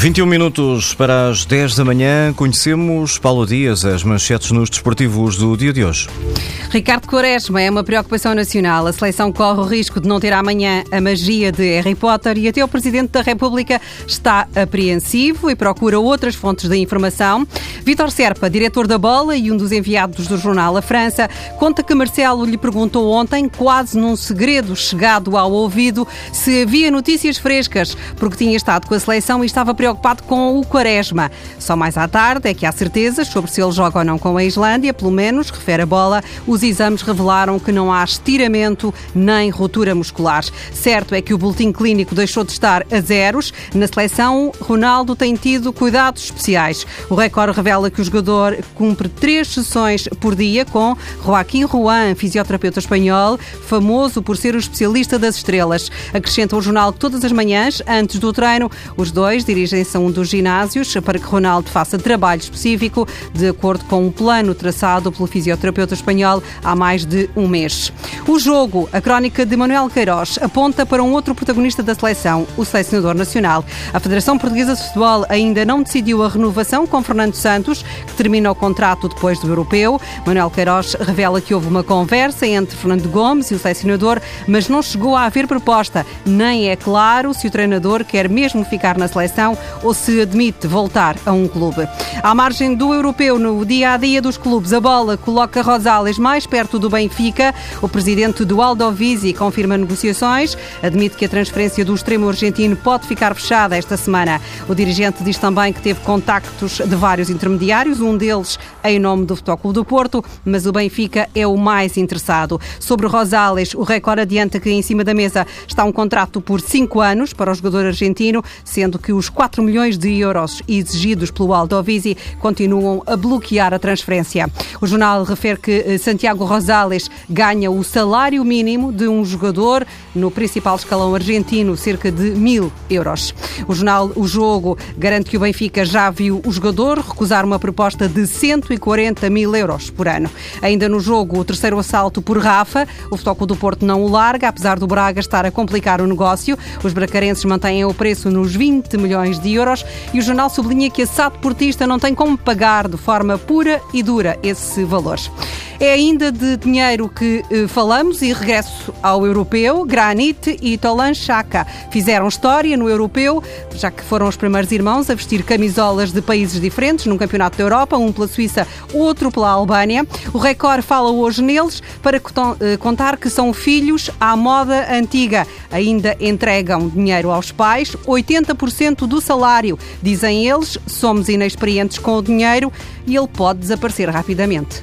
21 minutos para as 10 da manhã, conhecemos Paulo Dias, as manchetes nos desportivos do dia de hoje. Ricardo Quaresma é uma preocupação nacional. A seleção corre o risco de não ter amanhã a magia de Harry Potter e até o Presidente da República está apreensivo e procura outras fontes de informação. Vítor Serpa, diretor da Bola e um dos enviados do jornal A França, conta que Marcelo lhe perguntou ontem, quase num segredo chegado ao ouvido, se havia notícias frescas, porque tinha estado com a seleção e estava preocupado com o Quaresma. Só mais à tarde é que há certezas sobre se ele joga ou não com a Islândia, pelo menos, refere a Bola, os exames revelaram que não há estiramento nem ruptura muscular. Certo é que o boletim clínico deixou de estar a zeros. Na seleção, Ronaldo tem tido cuidados especiais. O recorde revela que o jogador cumpre três sessões por dia com Joaquim Juan, fisioterapeuta espanhol, famoso por ser o especialista das estrelas. Acrescenta o jornal que todas as manhãs, antes do treino, os dois dirigem-se a um dos ginásios para que Ronaldo faça trabalho específico, de acordo com um plano traçado pelo fisioterapeuta espanhol há mais de um mês. O jogo, a crónica de Manuel Queiroz, aponta para um outro protagonista da seleção, o selecionador nacional. A Federação Portuguesa de Futebol ainda não decidiu a renovação com Fernando Santos, que termina o contrato depois do europeu. Manuel Queiroz revela que houve uma conversa entre Fernando Gomes e o selecionador, mas não chegou a haver proposta. Nem é claro se o treinador quer mesmo ficar na seleção ou se admite voltar a um clube. À margem do europeu, no dia a dia dos clubes, a bola coloca Rosales mais perto do Benfica. O presidente do Aldovisi confirma negociações, admite que a transferência do extremo argentino pode ficar fechada esta semana. O dirigente diz também que teve contactos de vários intermediários, um deles em nome do Futebol do Porto, mas o Benfica é o mais interessado. Sobre Rosales, o recorde adianta que em cima da mesa está um contrato por cinco anos para o jogador argentino, sendo que os 4 milhões de euros exigidos pelo Aldovisi continuam a bloquear a transferência. O jornal refere que eh, Santiago Rosales ganha o salário mínimo de um jogador no principal escalão argentino, cerca de mil euros. O jornal O Jogo garante que o Benfica já viu o jogador recusar uma proposta de 140 mil euros por ano. Ainda no jogo, o terceiro assalto por Rafa, o Futebol do Porto não o larga, apesar do Braga estar a complicar o negócio. Os bracarenses mantêm o preço nos 20 milhões de euros e o jornal sublinha que a SAD Portista não tem como pagar de forma pura e dura esse valor. É ainda de dinheiro que eh, falamos e regresso ao europeu. Granit e Tolan Chaka fizeram história no europeu, já que foram os primeiros irmãos a vestir camisolas de países diferentes num campeonato da Europa, um pela Suíça, outro pela Albânia. O Record fala hoje neles para eh, contar que são filhos à moda antiga. Ainda entregam dinheiro aos pais, 80% do salário. Dizem eles, somos inexperientes com o dinheiro e ele pode desaparecer rapidamente.